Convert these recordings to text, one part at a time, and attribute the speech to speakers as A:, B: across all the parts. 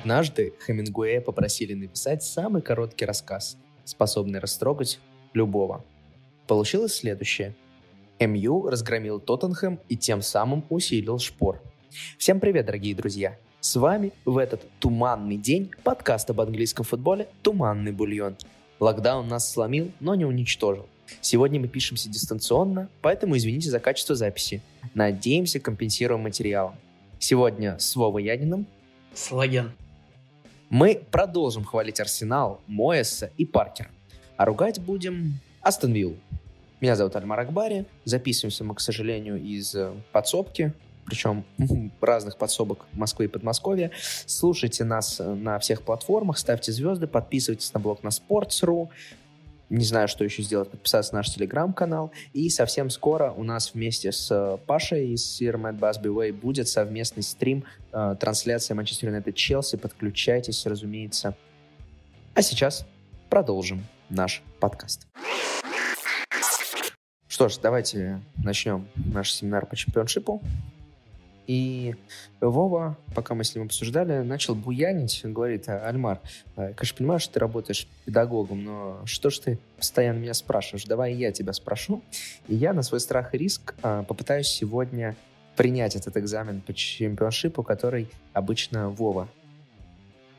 A: Однажды Хемингуэя попросили написать самый короткий рассказ, способный растрогать любого. Получилось следующее. МЮ разгромил Тоттенхэм и тем самым усилил шпор. Всем привет, дорогие друзья! С вами в этот туманный день подкаст об английском футболе «Туманный бульон». Локдаун нас сломил, но не уничтожил. Сегодня мы пишемся дистанционно, поэтому извините за качество записи. Надеемся, компенсируем материалом. Сегодня с Вовой Яниным
B: Слаген.
A: Мы продолжим хвалить Арсенал, Моэса и Паркер. А ругать будем Астон Виллу. Меня зовут Альмар Акбари. Записываемся мы, к сожалению, из э, подсобки, причем разных подсобок Москвы и Подмосковья. Слушайте нас э, на всех платформах, ставьте звезды, подписывайтесь на блог на Sports.ru, не знаю, что еще сделать, подписаться на наш телеграм-канал. И совсем скоро у нас вместе с э, Пашей из Busby Way будет совместный стрим, э, трансляция Манчестер Юнайтед Челси. Подключайтесь, разумеется. А сейчас продолжим наш подкаст. Что ж, давайте начнем наш семинар по чемпионшипу. И Вова, пока мы с ним обсуждали, начал буянить. Он говорит, «А, Альмар, я, а, конечно, понимаю, что ты работаешь педагогом, но что ж ты постоянно меня спрашиваешь? Давай я тебя спрошу. И я на свой страх и риск а, попытаюсь сегодня принять этот экзамен по чемпионшипу, который обычно Вова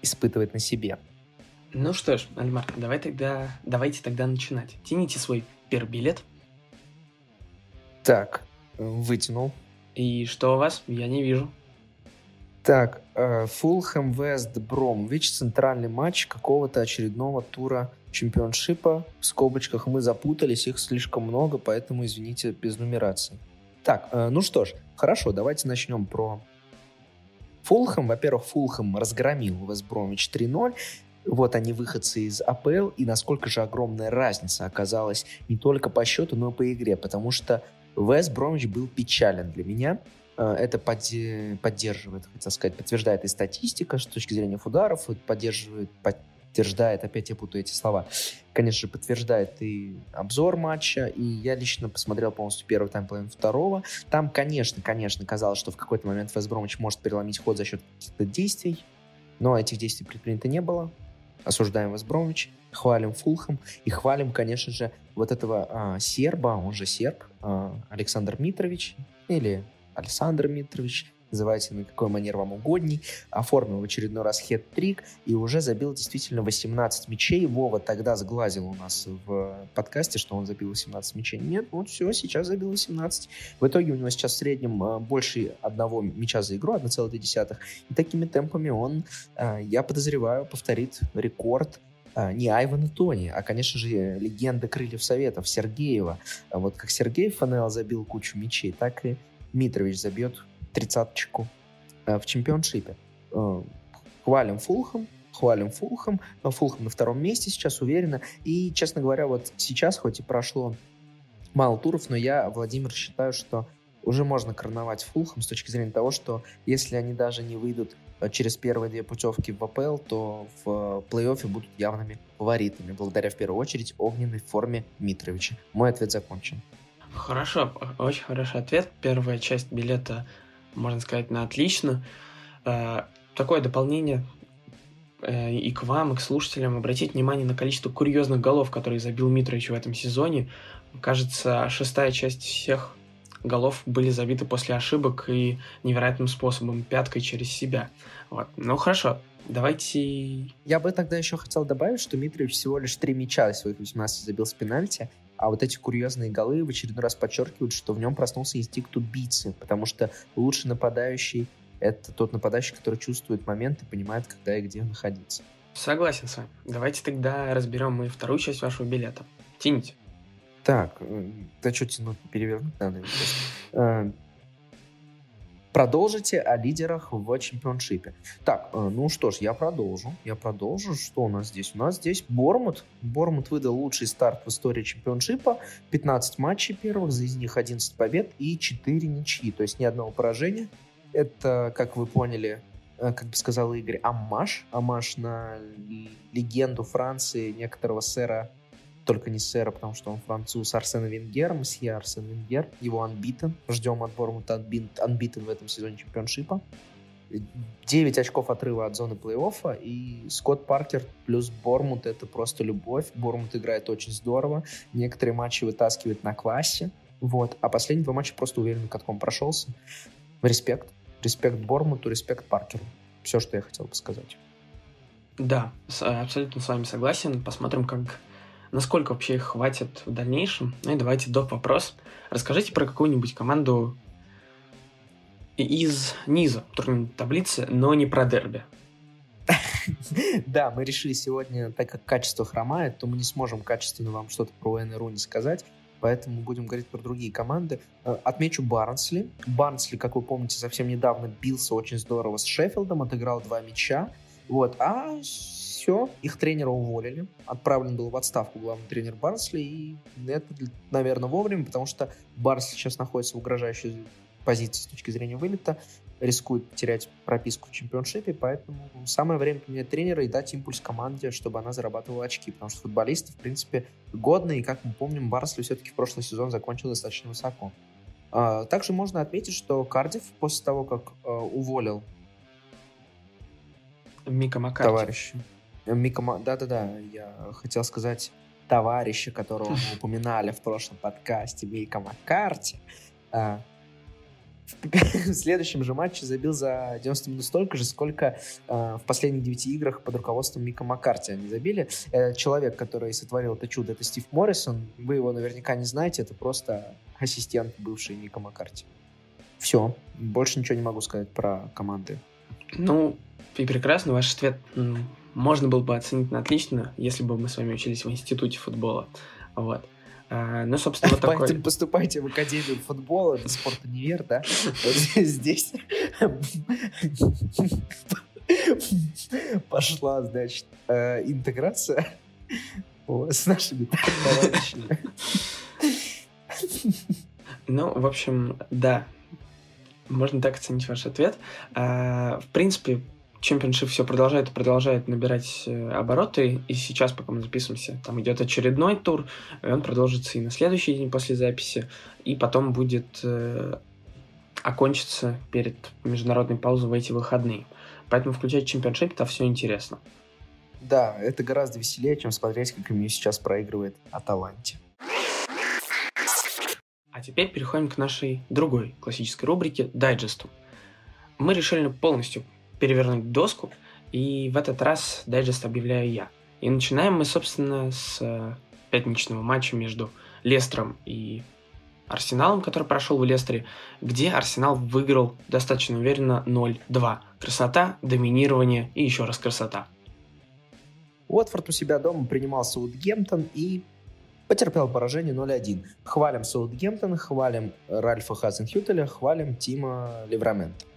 A: испытывает на себе.
B: Ну что ж, Альмар, давай тогда, давайте тогда начинать. Тяните свой первый билет.
A: Так, вытянул.
B: И что у вас? Я не вижу.
A: Так, Фулхэм Вест Бромвич, центральный матч какого-то очередного тура чемпионшипа. В скобочках мы запутались, их слишком много, поэтому извините без нумерации. Так, э, ну что ж, хорошо, давайте начнем про Фулхэм. Во-первых, Фулхэм разгромил Вест Бромвич 3-0. Вот они выходцы из АПЛ, и насколько же огромная разница оказалась не только по счету, но и по игре, потому что Вест Бромвич был печален для меня. Э, это поддерживает, хотел сказать, подтверждает и статистика с точки зрения ударов, поддерживает, подтверждает, опять я путаю эти слова, конечно же, подтверждает и обзор матча, и я лично посмотрел полностью первый тайм, половину второго. Там, конечно, конечно, казалось, что в какой-то момент Вест Бромвич может переломить ход за счет каких-то действий, но этих действий предпринято не было. Осуждаем Вест Бромвич хвалим Фулхэм и хвалим, конечно же, вот этого а, серба, он же серб, Александр Митрович, или Александр Митрович, называйте на какой манер вам угодней, оформил в очередной раз хет-трик и уже забил действительно 18 мячей. Вова тогда сглазил у нас в подкасте, что он забил 18 мячей. Нет, вот все, сейчас забил 18. В итоге у него сейчас в среднем а, больше одного мяча за игру, 1,2. И такими темпами он, а, я подозреваю, повторит рекорд а, не Айвана Тони, а, конечно же, легенда Крыльев Советов Сергеева. А вот как Сергей Фанел забил кучу мячей, так и Митрович забьет тридцаточку а, в чемпионшипе. Хвалим Фулхам, хвалим Фулхам. Фулхам на втором месте сейчас уверенно. И, честно говоря, вот сейчас, хоть и прошло мало туров, но я, Владимир, считаю, что уже можно короновать Фулхам с точки зрения того, что если они даже не выйдут через первые две путевки в АПЛ, то в плей-оффе будут явными фаворитами, благодаря в первую очередь огненной форме Митровича. Мой ответ закончен.
B: Хорошо, очень хороший ответ. Первая часть билета, можно сказать, на отлично. Э, такое дополнение э, и к вам, и к слушателям. Обратить внимание на количество курьезных голов, которые забил Митрович в этом сезоне. Кажется, шестая часть всех голов были забиты после ошибок и невероятным способом, пяткой через себя. Вот. Ну хорошо, давайте...
A: Я бы тогда еще хотел добавить, что Митрович всего лишь три мяча из своих 18 забил с пенальти, а вот эти курьезные голы в очередной раз подчеркивают, что в нем проснулся инстинкт убийцы, потому что лучший нападающий — это тот нападающий, который чувствует момент и понимает, когда и где находиться.
B: Согласен с вами. Давайте тогда разберем мы вторую часть вашего билета. Тяните.
A: Так, да что тянуть, перевернуть надо. Э, продолжите о лидерах в чемпионшипе. Так, э, ну что ж, я продолжу. Я продолжу. Что у нас здесь? У нас здесь Бормут. Бормут выдал лучший старт в истории чемпионшипа. 15 матчей первых, из них 11 побед и 4 ничьи. То есть ни одного поражения. Это, как вы поняли, э, как бы сказал Игорь, амаш. Амаш на легенду Франции некоторого сэра только не сэра, потому что он француз, Арсен Венгер, месье Арсен Венгер, его анбитен, ждем от Бормута анбитен в этом сезоне чемпионшипа. 9 очков отрыва от зоны плей-оффа, и Скотт Паркер плюс Бормут — это просто любовь. Бормут играет очень здорово, некоторые матчи вытаскивает на классе, вот. А последние два матча просто уверенным катком прошелся. Респект. Респект Бормуту, респект Паркеру. Все, что я хотел бы сказать.
B: Да, абсолютно с вами согласен. Посмотрим, как насколько вообще их хватит в дальнейшем. Ну и давайте доп. вопрос. Расскажите про какую-нибудь команду из низа турнирной таблицы, но не про дерби.
A: Да, мы решили сегодня, так как качество хромает, то мы не сможем качественно вам что-то про Уэйн Руни сказать, поэтому будем говорить про другие команды. Э, отмечу Барнсли. Барнсли, как вы помните, совсем недавно бился очень здорово с Шеффилдом, отыграл два мяча. Вот, а все, их тренера уволили. Отправлен был в отставку главный тренер Барнсли, и это, наверное, вовремя, потому что Барнсли сейчас находится в угрожающей позиции с точки зрения вылета, рискует потерять прописку в чемпионшипе, поэтому самое время поменять тренера и дать импульс команде, чтобы она зарабатывала очки, потому что футболисты, в принципе, годные, и, как мы помним, Барсли все-таки в прошлый сезон закончил достаточно высоко. А, также можно отметить, что Кардив после того, как а, уволил
B: Мика Маккарти.
A: Товарища. Мика, да-да-да, я хотел сказать товарища, которого мы упоминали в прошлом подкасте, Мика Маккарти. А, в следующем же матче забил за 90 минут столько же, сколько э, в последних 9 играх под руководством Мика Маккарти они забили. Э, человек, который сотворил это чудо, это Стив Моррисон. Вы его наверняка не знаете, это просто ассистент бывший Мика Маккарти. Все. Больше ничего не могу сказать про команды.
B: Ну, и прекрасно. Ваш ответ можно было бы оценить на отлично, если бы мы с вами учились в институте футбола. Вот. А, ну, собственно, вот такой...
A: Поэтому поступайте в Академию футбола, это спорт-универ, да? Вот здесь пошла, значит, э, интеграция с нашими товарищами.
B: Ну, в общем, да, можно так оценить ваш ответ. А, в принципе, чемпионшип все продолжает и продолжает набирать э, обороты, и сейчас, пока мы записываемся, там идет очередной тур, и он продолжится и на следующий день после записи, и потом будет э, окончиться перед международной паузой в эти выходные. Поэтому включать чемпионшип, это все интересно.
A: Да, это гораздо веселее, чем смотреть, как МЮ сейчас проигрывает Аталанте.
B: А теперь переходим к нашей другой классической рубрике – дайджесту. Мы решили полностью перевернуть доску, и в этот раз дайджест объявляю я. И начинаем мы, собственно, с э, пятничного матча между Лестером и Арсеналом, который прошел в Лестере, где Арсенал выиграл достаточно уверенно 0-2. Красота, доминирование и еще раз красота.
A: Уотфорд у себя дома принимал Саутгемптон и потерпел поражение 0-1. Хвалим Саутгемптон, хвалим Ральфа Хазенхютеля, хвалим Тима Леврамента.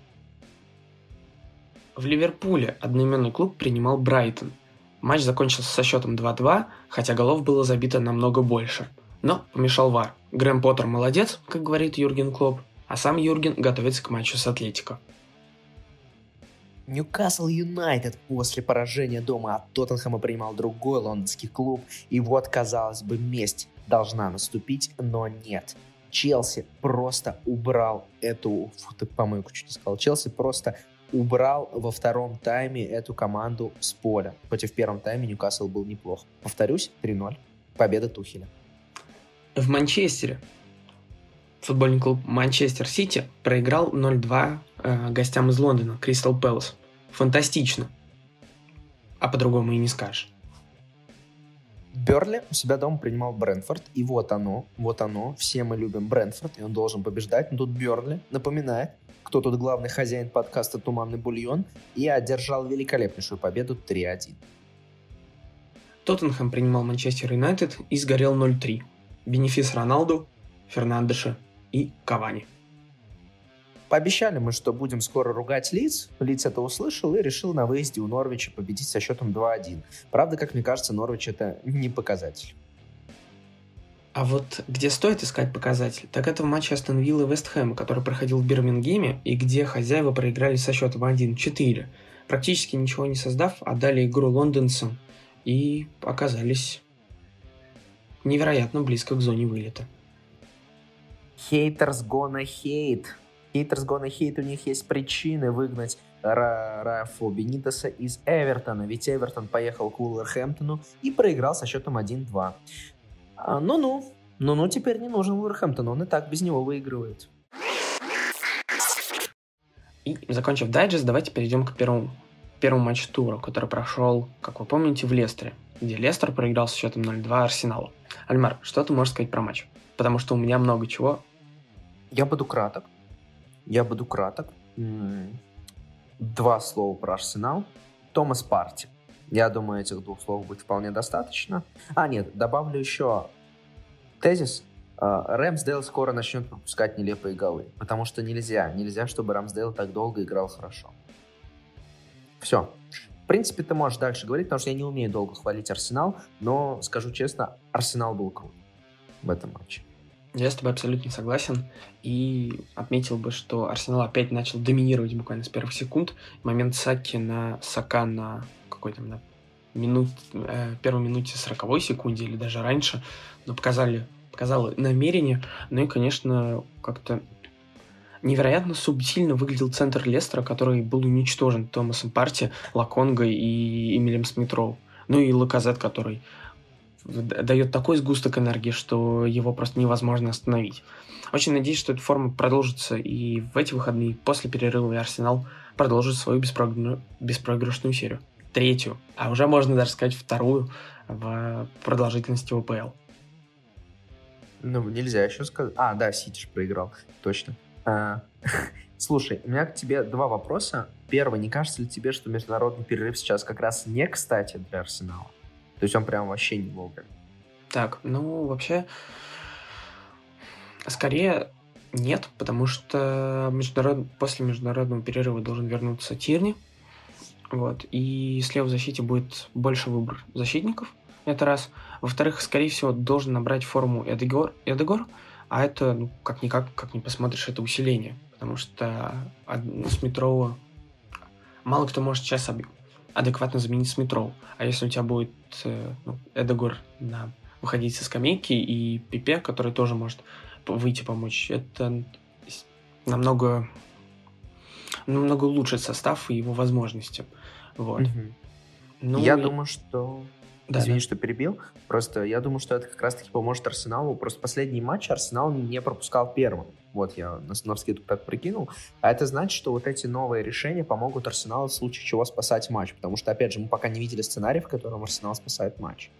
B: В Ливерпуле одноименный клуб принимал Брайтон. Матч закончился со счетом 2-2, хотя голов было забито намного больше. Но помешал ВАР. Грэм Поттер молодец, как говорит Юрген Клоп, а сам Юрген готовится к матчу с Атлетико.
A: Ньюкасл Юнайтед после поражения дома от Тоттенхэма принимал другой лондонский клуб, и вот, казалось бы, месть должна наступить, но нет. Челси просто убрал эту... Фу, ты помойку чуть не сказал. Челси просто убрал во втором тайме эту команду с поля. Хотя в первом тайме Ньюкасл был неплох. Повторюсь, 3-0. Победа Тухеля.
B: В Манчестере футбольный клуб Манчестер Сити проиграл 0-2 э, гостям из Лондона, Кристал Пэлас. Фантастично. А по-другому и не скажешь.
A: Берли у себя дома принимал Брэнфорд, и вот оно, вот оно, все мы любим Брэнфорд, и он должен побеждать, но тут Берли напоминает, кто тут главный хозяин подкаста «Туманный бульон», и одержал великолепнейшую победу 3-1.
B: Тоттенхэм принимал Манчестер Юнайтед и сгорел 0-3. Бенефис Роналду, Фернандеша и Кавани.
A: Пообещали мы, что будем скоро ругать Лиц. Лиц это услышал и решил на выезде у Норвича победить со счетом 2-1. Правда, как мне кажется, Норвич это не показатель.
B: А вот где стоит искать показатель, так это в матче Астон Вилла и Вест Хэма, который проходил в Бирмингеме, и где хозяева проиграли со счетом 1-4. Практически ничего не создав, отдали игру лондонцам и оказались невероятно близко к зоне вылета.
A: Haters gonna hate. Haters gonna hate, у них есть причины выгнать Рафо Бенитеса из Эвертона, ведь Эвертон поехал к Уолверхэмптону и проиграл со счетом 1-2. А, ну-ну, ну-ну, теперь не нужен Уолверхэмптон, он и так без него выигрывает.
B: И, закончив дайджест, давайте перейдем к первому, первому матчу тура, который прошел, как вы помните, в Лестере, где Лестер проиграл с счетом 0-2 Арсеналу. Альмар, что ты можешь сказать про матч? Потому что у меня много чего.
A: Я буду краток. Я буду краток. Два слова про Арсенал. Томас Парти. Я думаю, этих двух слов будет вполне достаточно. А, нет, добавлю еще тезис. А, Рэмсдейл скоро начнет пропускать нелепые голы, потому что нельзя, нельзя, чтобы Рэмсдейл так долго играл хорошо. Все. В принципе, ты можешь дальше говорить, потому что я не умею долго хвалить Арсенал, но, скажу честно, Арсенал был крут в этом матче.
B: Я с тобой абсолютно согласен. И отметил бы, что Арсенал опять начал доминировать буквально с первых секунд. Момент Саки на Сака на какой-то на минут, э, первой минуте 40 секунде или даже раньше, но показали показала намерение. Ну и, конечно, как-то невероятно субтильно выглядел центр Лестера, который был уничтожен Томасом Парти, Лаконгой и Эмилем Смитроу. Ну и Лаказет, который дает такой сгусток энергии, что его просто невозможно остановить. Очень надеюсь, что эта форма продолжится и в эти выходные, после перерыва, и Арсенал продолжит свою беспроигрышную серию. Третью, а уже можно даже сказать вторую в продолжительности ВПЛ.
A: Ну, нельзя еще сказать. А, да, Сити проиграл. Точно. А, слушай, у меня к тебе два вопроса. Первый, не кажется ли тебе, что международный перерыв сейчас как раз не кстати для Арсенала? То есть он прям вообще не вовремя.
B: Так, ну, вообще, скорее нет, потому что международ... после международного перерыва должен вернуться Тирни. Вот. И слева в защите будет больше выбор защитников. Это раз. Во-вторых, скорее всего, должен набрать форму Эдегор, Эдегор а это, ну, как-никак, как не посмотришь, это усиление. Потому что с Метрова мало кто может сейчас адекватно заменить Смитроу. А если у тебя будет э, ну, Эдегор на, выходить со скамейки и Пипе, который тоже может выйти помочь, это намного намного улучшит состав и его возможности. Вот.
A: Угу. Ну, Я и... думаю, что да, Извини, да. что перебил. Просто я думаю, что это как раз-таки поможет Арсеналу. Просто последний матч Арсенал не пропускал первым. Вот я на, на вскидку так прикинул. А это значит, что вот эти новые решения помогут Арсеналу в случае чего спасать матч. Потому что, опять же, мы пока не видели сценарий, в котором Арсенал спасает матч.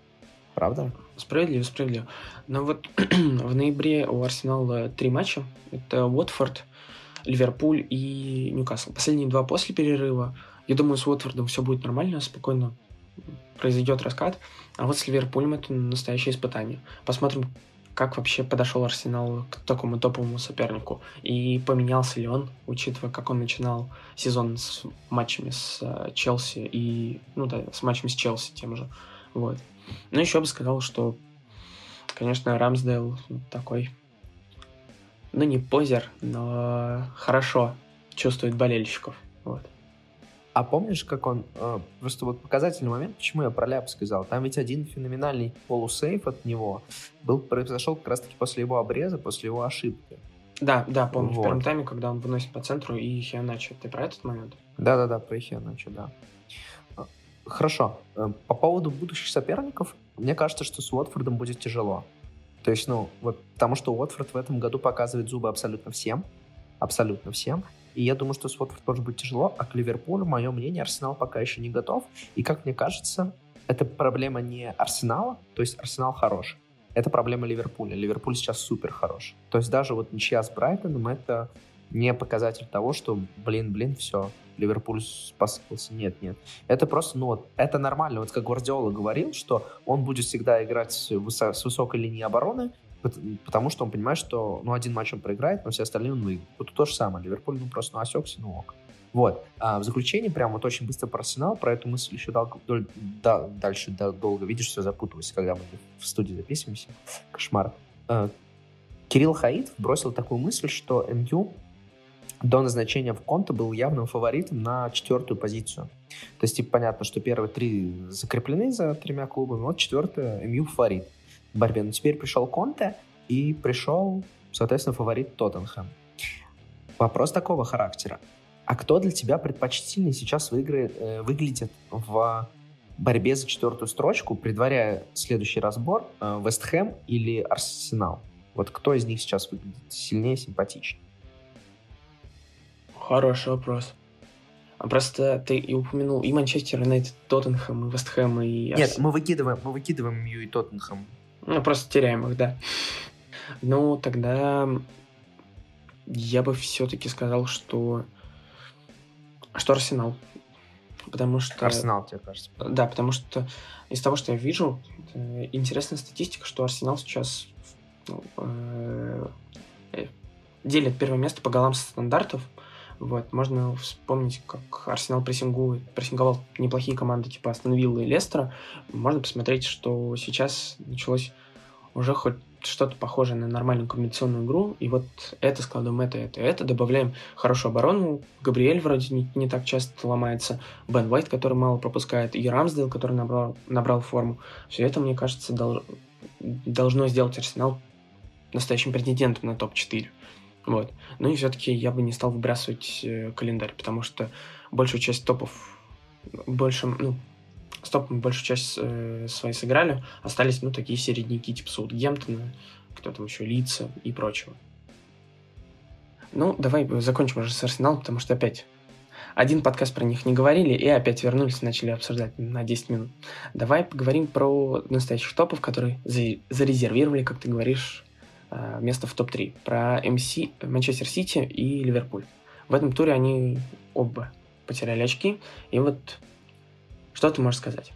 A: Правда?
B: Справедливо, справедливо. Но вот в ноябре у Арсенала три матча. Это Уотфорд, Ливерпуль и Ньюкасл. Последние два после перерыва. Я думаю, с Уотфордом все будет нормально, спокойно произойдет раскат. А вот с Ливерпулем это настоящее испытание. Посмотрим, как вообще подошел Арсенал к такому топовому сопернику. И поменялся ли он, учитывая, как он начинал сезон с матчами с uh, Челси и, ну да, с матчами с Челси тем же. Вот. Ну, еще бы сказал, что, конечно, Рамсдейл такой, ну, не позер, но хорошо чувствует болельщиков. Вот.
A: А помнишь, как он... Э, просто вот показательный момент, почему я про ляп сказал. Там ведь один феноменальный полусейф от него был произошел как раз-таки после его обреза, после его ошибки.
B: Да, да, помню, вот. в первом тайме, когда он выносит по центру и Хианачо. Ты про этот момент?
A: Да-да-да, про Хианачо, да. А, хорошо. Э, по поводу будущих соперников, мне кажется, что с Уотфордом будет тяжело. То есть, ну, вот потому что Уотфорд в этом году показывает зубы абсолютно всем. Абсолютно всем. И я думаю, что с Уотфорд тоже будет тяжело, а к Ливерпулю, мое мнение, Арсенал пока еще не готов. И, как мне кажется, это проблема не Арсенала, то есть Арсенал хороший. Это проблема Ливерпуля. Ливерпуль сейчас супер хорош. То есть даже вот ничья с Брайтоном это не показатель того, что, блин, блин, все, Ливерпуль посыпался. Нет, нет. Это просто, ну вот, это нормально. Вот как Гвардиола говорил, что он будет всегда играть с высокой линии обороны, потому что он понимает, что ну, один матч он проиграет, но все остальные он выиграет. Тут то же самое. Ливерпуль ну, просто ну, осекся, ну ок. Вот. А в заключение, прям вот очень быстро про Арсенал, про эту мысль еще дал, да, дальше да, долго, видишь, все запуталось, когда мы в студии записываемся. Кошмар. А, Кирилл Хаид бросил такую мысль, что МЮ до назначения в Конте был явным фаворитом на четвертую позицию. То есть, типа, понятно, что первые три закреплены за тремя клубами, вот четвертая МЮ фаворит борьбе. Но теперь пришел Конте и пришел, соответственно, фаворит Тоттенхэм. Вопрос такого характера. А кто для тебя предпочтительнее сейчас выиграет, э, выглядит в борьбе за четвертую строчку, предваряя следующий разбор, э, Вест Хэм или Арсенал? Вот кто из них сейчас выглядит сильнее, симпатичнее?
B: Хороший вопрос. А просто ты и упомянул и Манчестер Юнайтед, Тоттенхэм, и Вест Хэм, и...
A: Нет, мы выкидываем, мы выкидываем Мью и Тоттенхэм.
B: Ну, просто теряем их, да. Ну, тогда я бы все-таки сказал, что что Арсенал. Потому что...
A: Арсенал, тебе кажется?
B: Да, потому что из того, что я вижу, интересная статистика, что Арсенал сейчас ну, э, э, делит первое место по голам стандартов. Вот, можно вспомнить, как Арсенал прессингует, прессинговал неплохие команды типа Астон Вилла и Лестера. Можно посмотреть, что сейчас началось уже хоть что-то похожее на нормальную комбинационную игру, и вот это складываем это, это, это, добавляем хорошую оборону, Габриэль вроде не, не так часто ломается, Бен Уайт, который мало пропускает, и Рамсдейл, который набрал, набрал форму. Все это, мне кажется, дол, должно сделать Арсенал настоящим претендентом на топ-4. Вот. Ну и все-таки я бы не стал выбрасывать э, календарь, потому что большую часть топов, больше, ну, с топом большую часть э, своей сыграли, остались, ну, такие середняки, типа Саутгемптона, кто там еще, Лица и прочего. Ну, давай закончим уже с Арсеналом, потому что опять один подкаст про них не говорили, и опять вернулись, начали обсуждать на 10 минут. Давай поговорим про настоящих топов, которые зарезервировали, как ты говоришь, э, место в топ-3. Про МС, Манчестер Сити и Ливерпуль. В этом туре они оба потеряли очки, и вот что ты можешь сказать?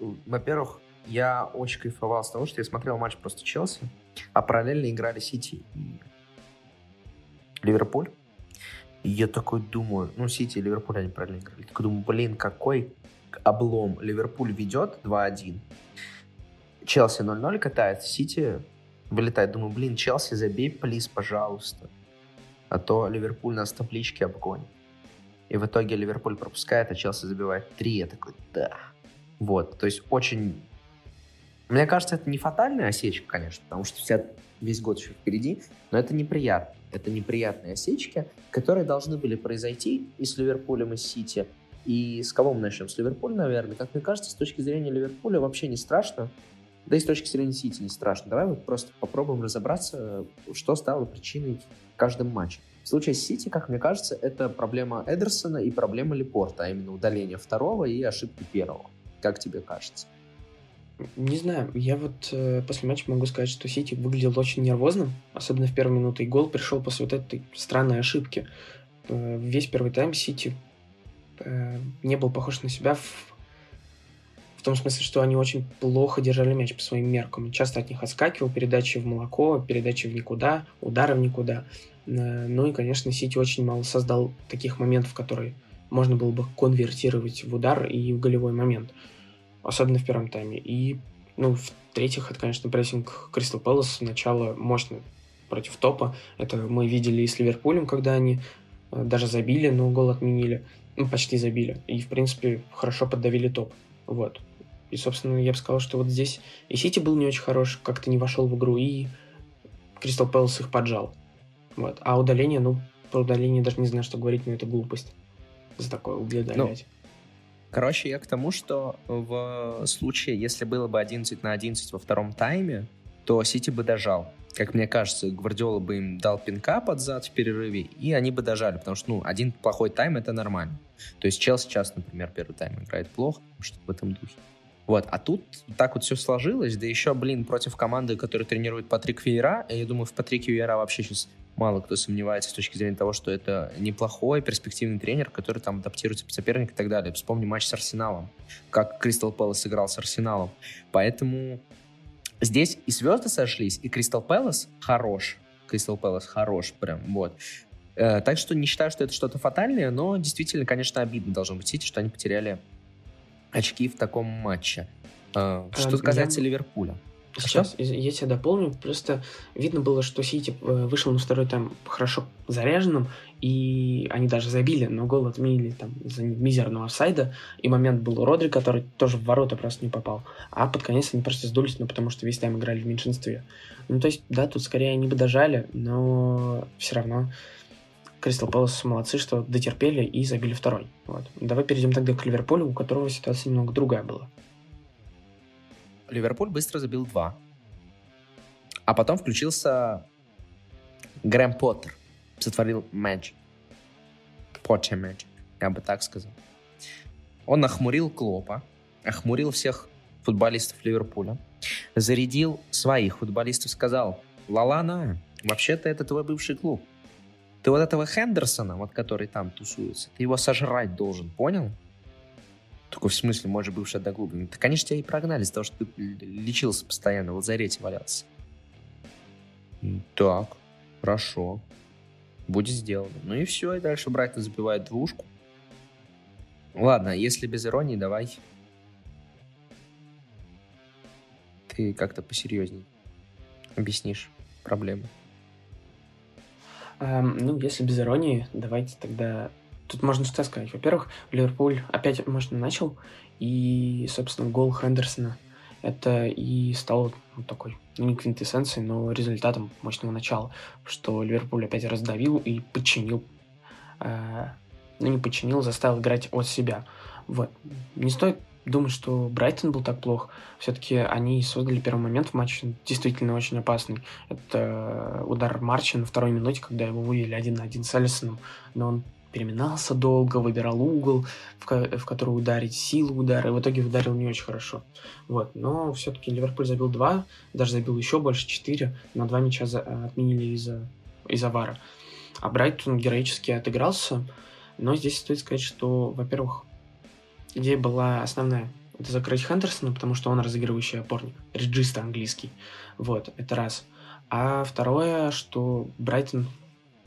A: Во-первых, я очень кайфовал с того, что я смотрел матч просто Челси, а параллельно играли Сити и Ливерпуль. И я такой думаю, ну, Сити и Ливерпуль они параллельно играли. Я такой думаю, блин, какой облом. Ливерпуль ведет 2-1. Челси 0-0 катается, Сити вылетает. Думаю, блин, Челси, забей, плиз, пожалуйста. А то Ливерпуль нас в табличке обгонит. И в итоге Ливерпуль пропускает, а Челси забивает 3. Я такой, да. Вот, то есть очень... Мне кажется, это не фатальная осечка, конечно, потому что вся, весь год еще впереди, но это неприятно. Это неприятные осечки, которые должны были произойти и с Ливерпулем, и с Сити. И с кого мы начнем? С Ливерпуля, наверное. Как мне кажется, с точки зрения Ливерпуля вообще не страшно. Да и с точки зрения Сити не страшно. Давай вот просто попробуем разобраться, что стало причиной в каждом матче. В случае с Сити, как мне кажется, это проблема Эдерсона и проблема Лепорта, а именно удаление второго и ошибки первого. Как тебе кажется?
B: Не знаю, я вот э, после матча могу сказать, что Сити выглядел очень нервозным, особенно в первую минуту, и гол пришел после вот этой странной ошибки. Э, весь первый тайм Сити э, не был похож на себя в, том смысле, что они очень плохо держали мяч по своим меркам. Часто от них отскакивал, передачи в молоко, передачи в никуда, удары в никуда. Э, ну и, конечно, Сити очень мало создал таких моментов, которые можно было бы конвертировать в удар и в голевой момент. Особенно в первом тайме. И, ну, в-третьих, это, конечно, прессинг Кристал Пэлас сначала мощно против топа. Это мы видели и с Ливерпулем, когда они э, даже забили, но гол отменили. Ну, почти забили. И, в принципе, хорошо поддавили топ. Вот. И, собственно, я бы сказал, что вот здесь и Сити был не очень хорош, как-то не вошел в игру, и Кристал Пэлас их поджал. Вот. А удаление, ну, про удаление даже не знаю, что говорить, но это глупость. За такое удалять. Ну,
A: короче, я к тому, что в случае, если было бы 11 на 11 во втором тайме, то Сити бы дожал. Как мне кажется, Гвардиола бы им дал пинка под зад в перерыве, и они бы дожали, потому что, ну, один плохой тайм — это нормально. То есть Челси сейчас, например, первый тайм играет плохо, что в этом духе. Вот, а тут так вот все сложилось, да еще, блин, против команды, которая тренирует Патрик Вейера, я думаю, в Патрике Вейера вообще сейчас мало кто сомневается с точки зрения того, что это неплохой перспективный тренер, который там адаптируется под соперника и так далее. Вспомни матч с Арсеналом, как Кристал Пэлас сыграл с Арсеналом. Поэтому здесь и звезды сошлись, и Кристал Пэлас хорош. Кристал Пэлас хорош прям, вот. Э, так что не считаю, что это что-то фатальное, но действительно, конечно, обидно должно быть Сити, что они потеряли очки в таком матче. Э, что касается я... Ливерпуля.
B: Сейчас, я тебя дополню, просто видно было, что Сити э, вышел на второй там хорошо заряженным, и они даже забили, но гол отменили там из-за мизерного офсайда, и момент был у Родри, который тоже в ворота просто не попал, а под конец они просто сдулись, ну потому что весь тайм играли в меньшинстве. Ну то есть, да, тут скорее они бы дожали, но все равно Кристал Пэлас молодцы, что дотерпели и забили второй. Вот. Давай перейдем тогда к Ливерпулю, у которого ситуация немного другая была.
A: Ливерпуль быстро забил два. А потом включился Грэм Поттер. Сотворил матч. Поттер матч, я бы так сказал. Он охмурил Клопа, охмурил всех футболистов Ливерпуля, зарядил своих футболистов, сказал, Лалана, вообще-то это твой бывший клуб. Ты вот этого Хендерсона, вот который там тусуется, ты его сожрать должен, понял? Такой, в смысле, мой же бывший одноклубник. Да, конечно, тебя и прогнали из-за того, что ты лечился постоянно, в лазарете валялся. Так, хорошо. Будет сделано. Ну и все, и дальше Брайтон забивает двушку. Ладно, если без иронии, давай. Ты как-то посерьезней объяснишь проблему.
B: Эм, ну, если без иронии, давайте тогда... Тут можно что сказать. Во-первых, Ливерпуль опять, может, начал, и, собственно, гол Хендерсона это и стало ну, такой, ну, не квинтэссенцией, но результатом мощного начала, что Ливерпуль опять раздавил и подчинил, э, ну, не подчинил, заставил играть от себя. Вот. Не стоит думать, что Брайтон был так плох. Все-таки они создали первый момент в матче действительно очень опасный. Это удар Марча на второй минуте, когда его вывели один на один с Алисоном, но он переминался долго, выбирал угол, в, ко- в который ударить, силу удара, и в итоге ударил не очень хорошо. Вот. Но все-таки Ливерпуль забил два, даже забил еще больше, четыре, но два мяча за- отменили из-за из вара. А Брайтон героически отыгрался, но здесь стоит сказать, что, во-первых, идея была основная. Это закрыть Хендерсона, потому что он разыгрывающий опорник. Реджиста английский. Вот, это раз. А второе, что Брайтон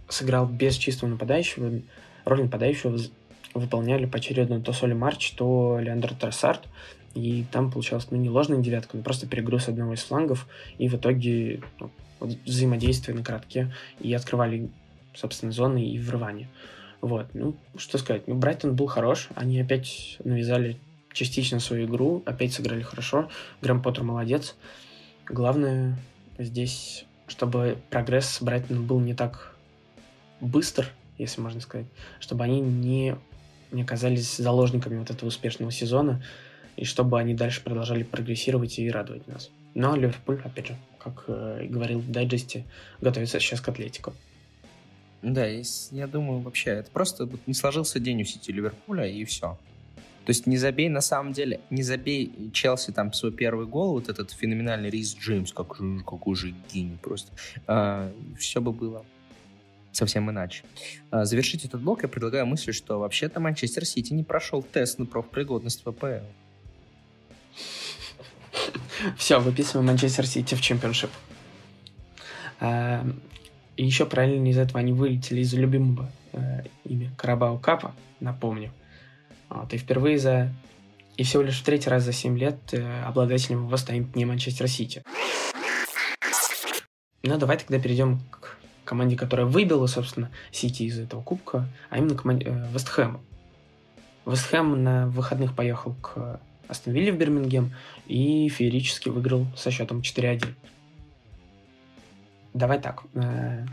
B: сыграл без чистого нападающего. Роль нападающего выполняли поочередно то Соли Марч, то Леандр Трассард. И там получалось, ну, не ложная девятка, но просто перегруз одного из флангов. И в итоге ну, взаимодействие на коротке. И открывали, собственно, зоны и врывание. Вот, ну, что сказать. Ну, Брайтон был хорош. Они опять навязали частично свою игру, опять сыграли хорошо. Грэм Поттер молодец. Главное здесь, чтобы прогресс Брайтона был не так быстр, если можно сказать, чтобы они не, не оказались заложниками вот этого успешного сезона, и чтобы они дальше продолжали прогрессировать и радовать нас. Но Ливерпуль, опять же, как э, говорил в дайджесте, готовится сейчас к Атлетику.
A: Да, я думаю, вообще, это просто не сложился день у Сити Ливерпуля, и все. То есть не забей, на самом деле, не забей Челси там свой первый гол, вот этот феноменальный Рис Джеймс, как, какой же гений просто. А, все бы было совсем иначе. А, завершить этот блок я предлагаю мысль, что вообще-то Манчестер Сити не прошел тест на профпригодность в АПЛ.
B: Все, выписываем Манчестер Сити в чемпионшип. И еще параллельно из этого они вылетели из любимого э, ими Карабао Капа, напомню. Вот, и впервые за... И всего лишь в третий раз за 7 лет э, обладателем его станет не Манчестер Сити. Ну, давай тогда перейдем к команде, которая выбила, собственно, Сити из этого кубка, а именно к э, Вестхэму. Вестхэм на выходных поехал к Астон Вилле в Бирмингем и феерически выиграл со счетом 4-1. Давай так. Э,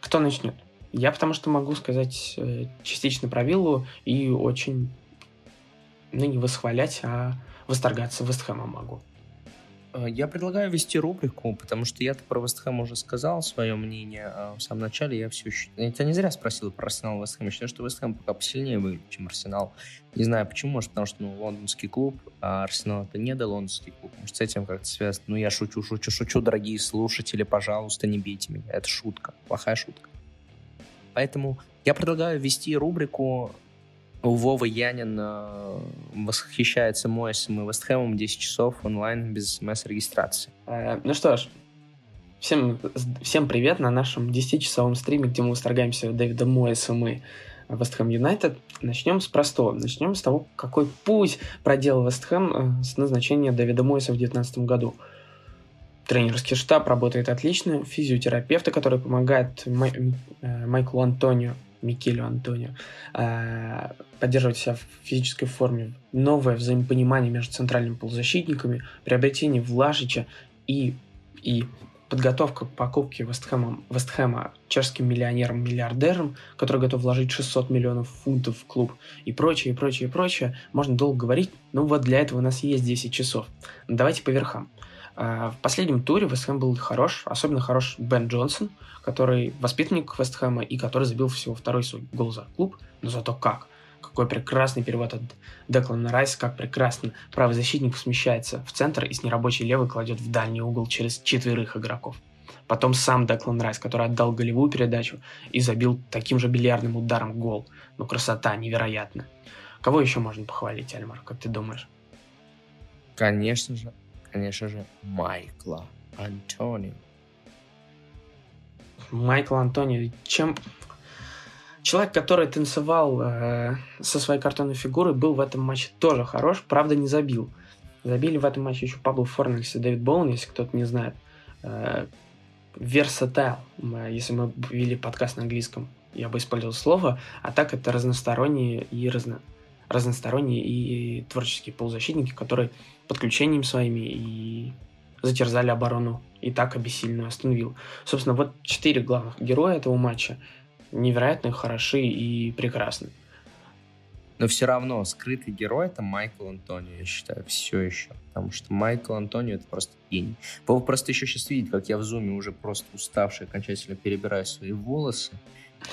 B: кто начнет? Я потому что могу сказать э, частично про Виллу и очень, ну, не восхвалять, а восторгаться Вестхэмом могу.
A: Э, я предлагаю вести рубрику, потому что я-то про Вестхэм уже сказал свое мнение, а в самом начале я все еще... Я тебя не зря спросил про Арсенал Вестхэм. Я считаю, что Вестхэм пока посильнее выглядит, чем Арсенал. Не знаю почему, может, потому что ну, лондонский клуб, а Арсенал это не до лондонский клуб. Может, с этим как-то связано. Ну, я шучу, шучу, шучу, дорогие слушатели, пожалуйста, не бейте меня. Это шутка, плохая шутка. Поэтому я предлагаю ввести рубрику Вова Янин э, восхищается Моэсом и Вестхэмом 10 часов онлайн без смс-регистрации.
B: Э, ну что ж, всем, всем привет на нашем 10-часовом стриме, где мы восторгаемся Дэвидом Моэсом и Вестхэм Юнайтед. Начнем с простого. Начнем с того, какой путь проделал Вестхэм э, с назначения Дэвида Моэса в 2019 году. Тренерский штаб работает отлично, физиотерапевты, которые помогают Май, Майклу Антонио, Микелю Антонио, э, поддерживать себя в физической форме, новое взаимопонимание между центральными полузащитниками, приобретение Влашича и, и подготовка к покупке Вестхэма, Вестхэма чешским миллионером-миллиардером, который готов вложить 600 миллионов фунтов в клуб и прочее, и прочее, и прочее, можно долго говорить, но вот для этого у нас есть 10 часов. Давайте по верхам. А, в последнем туре Вестхэм был хорош, особенно хорош Бен Джонсон, который воспитанник Вестхэма и который забил всего второй свой гол за клуб, но зато как – какой прекрасный перевод от Деклана Райса, как прекрасно правый защитник смещается в центр и с нерабочей левой кладет в дальний угол через четверых игроков. Потом сам Деклан Райс, который отдал голевую передачу и забил таким же бильярдным ударом гол. Ну, красота невероятная. Кого еще можно похвалить, Альмар, как ты думаешь?
A: Конечно же, конечно же, Майкла Антонио.
B: Майкл Антонио. Чем, Человек, который танцевал э, со своей картонной фигурой, был в этом матче тоже хорош, правда не забил. Забили в этом матче еще Пабло Форнельс и Дэвид Боун, если кто-то не знает. Э, versatile, если мы вели подкаст на английском, я бы использовал слово, а так это разносторонние и разно, разносторонние и творческие полузащитники, которые подключением своими и затерзали оборону и так обессильную остановил. Собственно, вот четыре главных героя этого матча – невероятно хороши и прекрасны.
A: Но все равно скрытый герой это Майкл Антонио, я считаю, все еще. Потому что Майкл Антонио это просто гений. Вы просто еще сейчас видите, как я в зуме уже просто уставший окончательно перебираю свои волосы.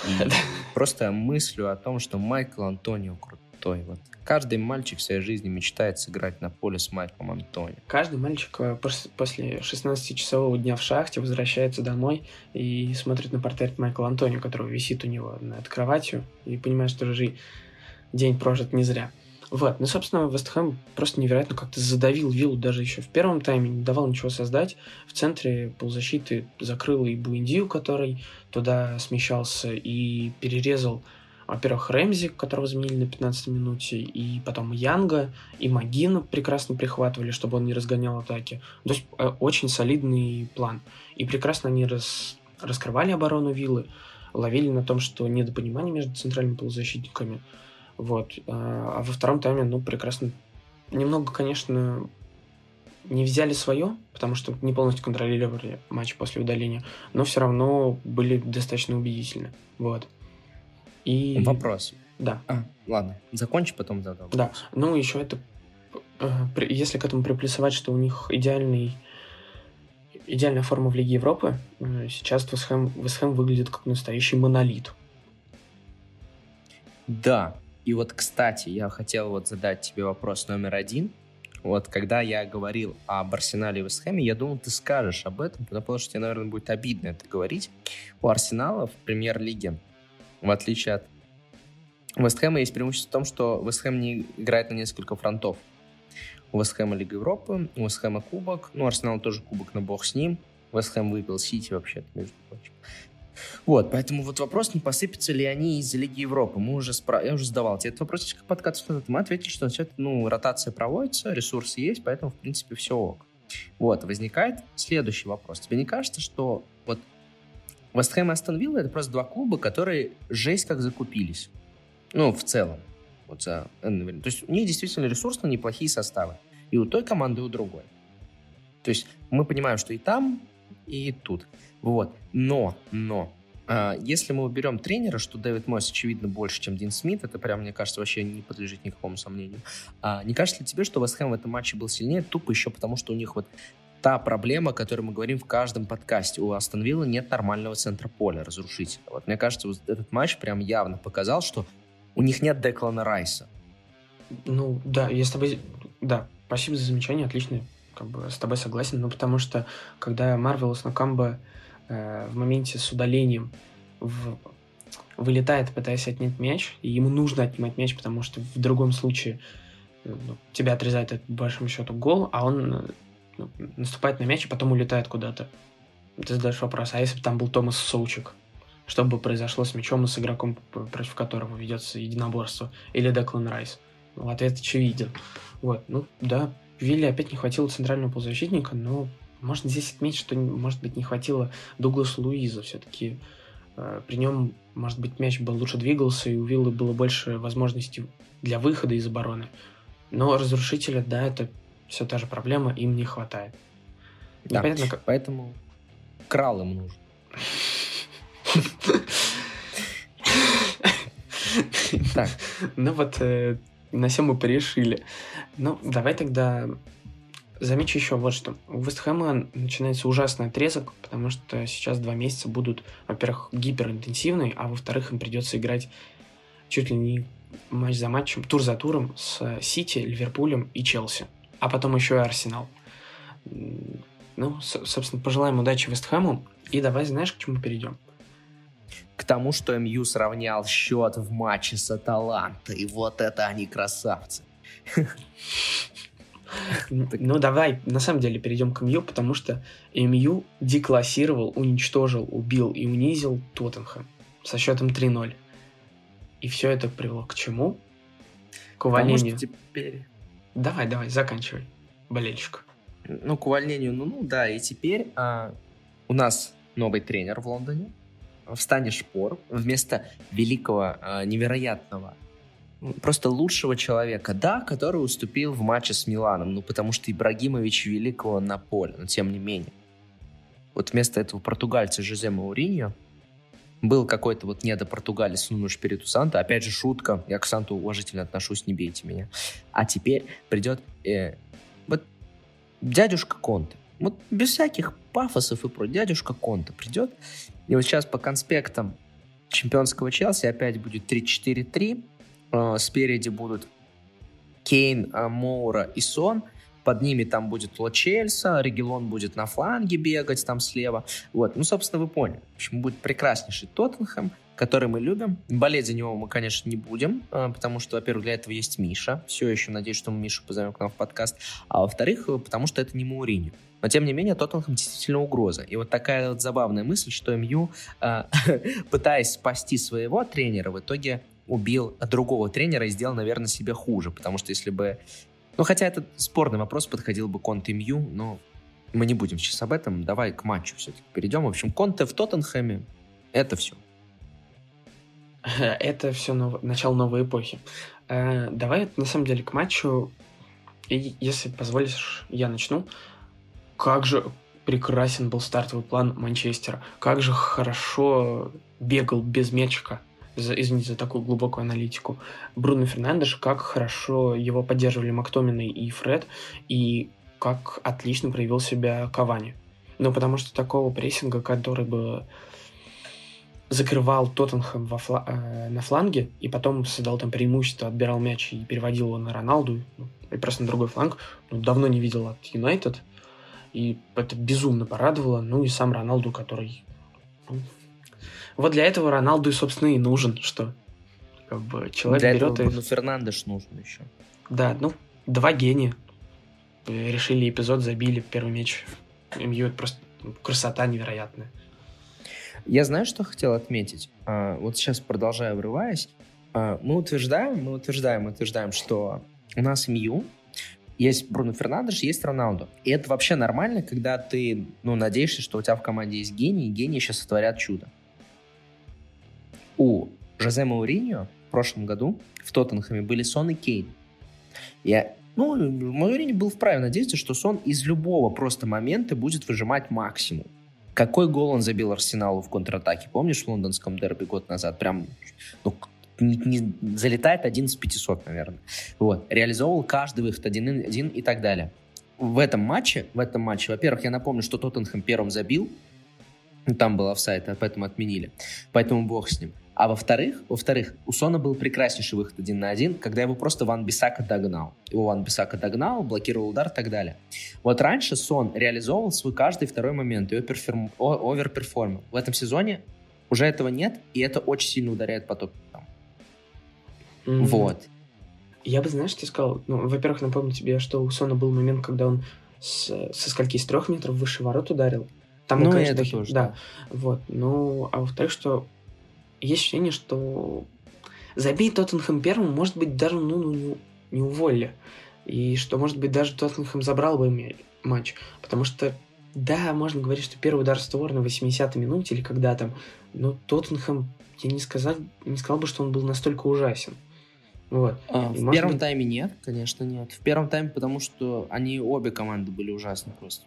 A: И просто мыслю о том, что Майкл Антонио крутой. Вот Каждый мальчик в своей жизни мечтает сыграть на поле с Майклом Антони.
B: Каждый мальчик э, после 16-часового дня в шахте возвращается домой и смотрит на портрет Майкла Антони, который висит у него над кроватью, и понимает, что жизнь день прожит не зря. Вот, ну, собственно, Вестхэм просто невероятно как-то задавил виллу даже еще в первом тайме, не давал ничего создать. В центре полузащиты закрыл и Буиндию, который туда смещался, и перерезал во-первых, Рэмзи, которого заменили на 15 минуте, и потом Янга, и Магина прекрасно прихватывали, чтобы он не разгонял атаки. То есть э, очень солидный план. И прекрасно они рас... раскрывали оборону Виллы, ловили на том, что недопонимание между центральными полузащитниками. Вот. А, а во втором тайме, ну, прекрасно. Немного, конечно, не взяли свое, потому что не полностью контролировали матч после удаления, но все равно были достаточно убедительны. Вот.
A: И... Вопрос.
B: Да.
A: А, ладно, закончи, потом
B: задам. Да, ну еще это, э, если к этому приплюсовать, что у них идеальный идеальная форма в Лиге Европы, э, сейчас Вестхэм, Вестхэм выглядит как настоящий монолит.
A: Да, и вот, кстати, я хотел вот задать тебе вопрос номер один. Вот когда я говорил об Арсенале и Вестхэме, я думал, ты скажешь об этом, потому что тебе, наверное, будет обидно это говорить. У Арсенала в премьер-лиге в отличие от Вестхэма есть преимущество в том, что Вестхэм не играет на несколько фронтов. У Вестхэма Лига Европы, у Вестхэма Кубок, ну, Арсенал тоже Кубок, но бог с ним. Вестхэм выиграл Сити вообще-то, между прочим. Вот, поэтому вот вопрос, не посыпятся ли они из Лиги Европы. Мы уже спра... Я уже задавал тебе этот вопрос, как подкаст. Мы ответили, что все ну, ротация проводится, ресурсы есть, поэтому, в принципе, все ок. Вот, возникает следующий вопрос. Тебе не кажется, что Вестхэм и Астон Вилла это просто два клуба, которые жесть как закупились. Ну, в целом. Вот за То есть у них действительно ресурсно неплохие составы. И у той команды, и у другой. То есть мы понимаем, что и там, и тут. Вот. Но, но, а, если мы уберем тренера, что Дэвид Мойс, очевидно, больше, чем Дин Смит, это прям, мне кажется, вообще не подлежит никакому сомнению. А, не кажется ли тебе, что Вестхэм в этом матче был сильнее тупо еще потому, что у них вот та проблема, о которой мы говорим в каждом подкасте. У Астон Вилла нет нормального центра поля разрушителя. Вот мне кажется, вот этот матч прям явно показал, что у них нет Деклана Райса.
B: Ну, да, я с тобой... Да, спасибо за замечание, отлично. Как бы с тобой согласен, ну, потому что когда Марвелос Накамба э, в моменте с удалением в... вылетает, пытаясь отнять мяч, и ему нужно отнимать мяч, потому что в другом случае э, ну, тебя отрезает, по большому счету, гол, а он ну, наступает на мяч и потом улетает куда-то. Ты задаешь вопрос, а если бы там был Томас Соучик? Что бы произошло с мячом и с игроком, против которого ведется единоборство? Или Деклан Райс? Ну, ответ очевиден. Вот, ну да, Вилли опять не хватило центрального полузащитника, но можно здесь отметить, что, может быть, не хватило Дугласа Луиза. Все-таки э, при нем, может быть, мяч был лучше двигался, и у Виллы было больше возможностей для выхода из обороны. Но разрушителя, да, это все та же проблема, им не хватает.
A: Да, Непонятно, как... поэтому... крал им нужен.
B: Так. Ну вот, э, на всем мы порешили. Ну, давай тогда замечу еще вот что. У Вестхэма начинается ужасный отрезок, потому что сейчас два месяца будут, во-первых, гиперинтенсивные, а во-вторых, им придется играть чуть ли не матч за матчем, тур за туром с Сити, Ливерпулем и Челси. А потом еще и Арсенал. Ну, собственно, пожелаем удачи Вестхэму. И давай, знаешь, к чему перейдем?
A: К тому, что МЮ сравнял счет в матче с Аталанта. И вот это они красавцы.
B: Ну, давай, на самом деле, перейдем к МЮ, потому что МЮ деклассировал, уничтожил, убил и унизил Тоттенхэм со счетом 3-0. И все это привело к чему? К увольнению. теперь... Давай, давай, заканчивай, болельщик.
A: Ну, к увольнению, ну, ну да, и теперь а, у нас новый тренер в Лондоне, в стане шпор, вместо великого, а, невероятного, просто лучшего человека, да, который уступил в матче с Миланом, ну, потому что Ибрагимович великого на поле, но тем не менее. Вот вместо этого португальца Жозе Мауриньо был какой-то вот недопортугалец Нуно Шпириту Санта. Опять же, шутка. Я к Санту уважительно отношусь, не бейте меня. А теперь придет э, вот дядюшка Конте. Вот без всяких пафосов и про дядюшка Конте придет. И вот сейчас по конспектам чемпионского Челси опять будет 3-4-3. Э, спереди будут Кейн, э, Моура и Сон – под ними там будет Лочельса, Регелон будет на фланге бегать там слева. Вот, ну, собственно, вы поняли. В общем, будет прекраснейший Тоттенхэм, который мы любим. Болеть за него мы, конечно, не будем, а, потому что, во-первых, для этого есть Миша. Все еще надеюсь, что мы Мишу позовем к нам в подкаст. А во-вторых, потому что это не Мауриньо. Но, тем не менее, Тоттенхэм действительно угроза. И вот такая вот забавная мысль, что МЮ, а, пытаясь спасти своего тренера, в итоге убил другого тренера и сделал, наверное, себе хуже. Потому что если бы ну, хотя этот спорный вопрос подходил бы Конте Мью, но мы не будем сейчас об этом. Давай к матчу все-таки перейдем. В общем, Конте в Тоттенхэме — это все.
B: Это все нов... начало новой эпохи. Э, давай, на самом деле, к матчу. И, если позволишь, я начну. Как же прекрасен был стартовый план Манчестера. Как же хорошо бегал без мячика за, извините за такую глубокую аналитику, Бруно Фернандеш, как хорошо его поддерживали Мактомины и Фред, и как отлично проявил себя Кавани. Ну, потому что такого прессинга, который бы закрывал Тоттенхэм во фла- э, на фланге, и потом создал там преимущество, отбирал мяч и переводил его на Роналду, ну, и просто на другой фланг, ну, давно не видел от Юнайтед, и это безумно порадовало, ну и сам Роналду, который ну, вот для этого Роналду и, собственно, и нужен, что как бы человек для берет
A: этого и... Фернандеш нужен еще.
B: Да, ну, два гения. Решили эпизод, забили первый мяч. МЮ это просто красота невероятная.
A: Я знаю, что хотел отметить. А, вот сейчас продолжаю врываясь. А, мы утверждаем, мы утверждаем, утверждаем, что у нас МЮ есть Бруно Фернандеш, есть Роналду. И это вообще нормально, когда ты, ну, надеешься, что у тебя в команде есть гений, и гении сейчас сотворят чудо у Жозе Мауриньо в прошлом году в Тоттенхэме были Сон и Кейн. Я, ну, Мауриньо был вправе надеяться, что Сон из любого просто момента будет выжимать максимум. Какой гол он забил Арсеналу в контратаке? Помнишь в лондонском дерби год назад? Прям, ну, не, не, залетает один из 500, наверное. Вот. Реализовывал каждый выход один, один и так далее. В этом матче, в этом матче, во-первых, я напомню, что Тоттенхэм первым забил, там был офсайд, а поэтому отменили. Поэтому бог с ним. А во-вторых, во-вторых, у Сона был прекраснейший выход один на один, когда его просто Ван-Биссака догнал. Его Ван-Биссака догнал, блокировал удар и так далее. Вот раньше Сон реализовывал свой каждый второй момент и overperform... overperform ил. В этом сезоне уже этого нет, и это очень сильно ударяет по топ-там. Mm-hmm. Вот.
B: Я бы, знаешь, тебе сказал, ну, во-первых, напомню тебе, что у Сона был момент, когда он с, со скольки, с трех метров выше ворот ударил. Там, ну, конечно, это тоже. Да. Вот. Ну, а во-вторых, что есть ощущение, что забить Тоттенхэм первым, может быть, даже ну, ну, не, не уволили. И что, может быть, даже Тоттенхэм забрал бы матч. Потому что, да, можно говорить, что первый удар створ на 80-й минуте или когда там, но Тоттенхэм, я не сказал, не сказал бы, что он был настолько ужасен. Вот.
A: А, в первом быть... тайме нет, конечно, нет. В первом тайме, потому что они обе команды были ужасны просто.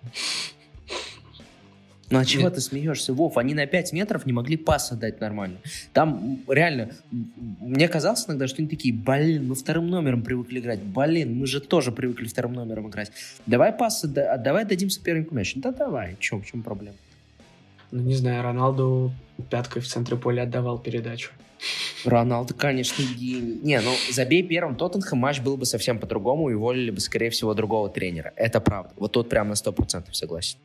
A: Ну а чего ты смеешься, Вов? Они на 5 метров не могли пас отдать нормально. Там реально, мне казалось иногда, что они такие, блин, мы вторым номером привыкли играть. Блин, мы же тоже привыкли вторым номером играть. Давай пас, давай дадим сопернику мяч. Да давай, чем, в чем проблема?
B: Ну, не знаю, Роналду пяткой в центре поля отдавал передачу.
A: Роналду, конечно, гений. Не, ну, забей первым Тоттенхэм, матч был бы совсем по-другому, и уволили бы, скорее всего, другого тренера. Это правда. Вот тут прям на 100% согласен.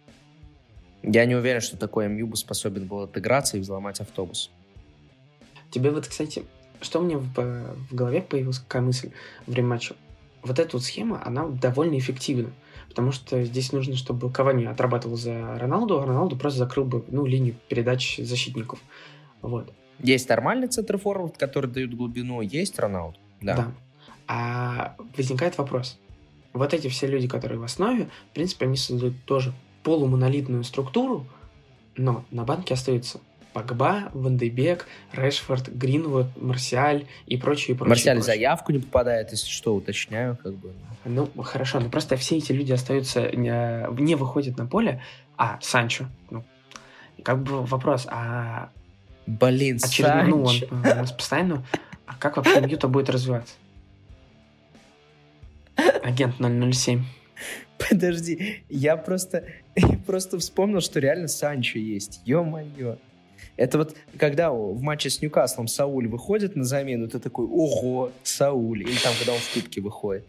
A: Я не уверен, что такой МЮ бы способен был отыграться и взломать автобус.
B: Тебе вот, кстати, что мне в, в голове появилась какая мысль во время матча? Вот эта вот схема, она довольно эффективна. Потому что здесь нужно, чтобы Кавани отрабатывал за Роналду, а Роналду просто закрыл бы ну, линию передач защитников. Вот.
A: Есть нормальный центр форвард, который дает глубину, есть Роналду. Да. да.
B: А возникает вопрос. Вот эти все люди, которые в основе, в принципе, они создают тоже полумонолитную структуру, но на банке остаются Погба, Вандейбек, Решфорд, Гринвуд, Марсиаль и прочие, прочие.
A: Марсиаль
B: прочие.
A: заявку не попадает, если что, уточняю, как бы.
B: Ну, хорошо, но просто все эти люди остаются, не, не выходят на поле, а Санчо, ну, как бы вопрос, а...
A: Блин,
B: очередной, Санчо. Ну, он у нас постоянно... А как вообще Ньюта будет развиваться? Агент 007.
A: Подожди, я просто, просто вспомнил, что реально Санчо есть. Ё-моё. Это вот, когда в матче с Ньюкаслом Сауль выходит на замену, ты такой, ого, Сауль. Или там, когда он в кубке выходит.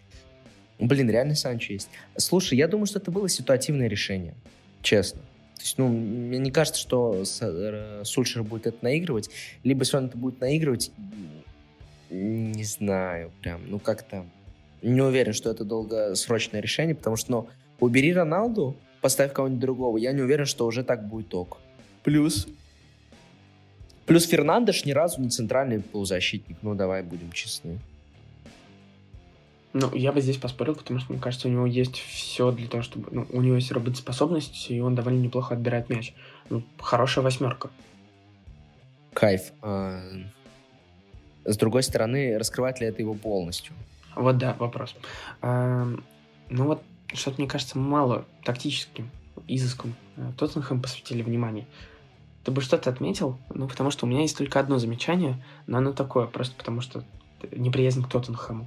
A: Блин, реально Санчо есть. Слушай, я думаю, что это было ситуативное решение. Честно. То есть, ну, мне не кажется, что э, Сульшер будет это наигрывать. Либо, если он это будет наигрывать, не знаю, прям, ну, как-то не уверен, что это долгосрочное решение, потому что, ну, убери Роналду, поставь кого-нибудь другого, я не уверен, что уже так будет ок. Плюс Плюс Фернандеш ни разу не центральный полузащитник. Ну, давай будем честны.
B: Ну, я бы здесь поспорил, потому что, мне кажется, у него есть все для того, чтобы... Ну, у него есть работоспособность, и он довольно неплохо отбирает мяч. Ну, хорошая восьмерка.
A: Кайф. А, с другой стороны, раскрывает ли это его полностью?
B: Вот да, вопрос. А, ну вот, что-то, мне кажется, мало тактическим изыском э, Тоттенхэм посвятили внимание. Ты бы что-то отметил? Ну, потому что у меня есть только одно замечание, но оно такое, просто потому что неприязнь к Тоттенхэму.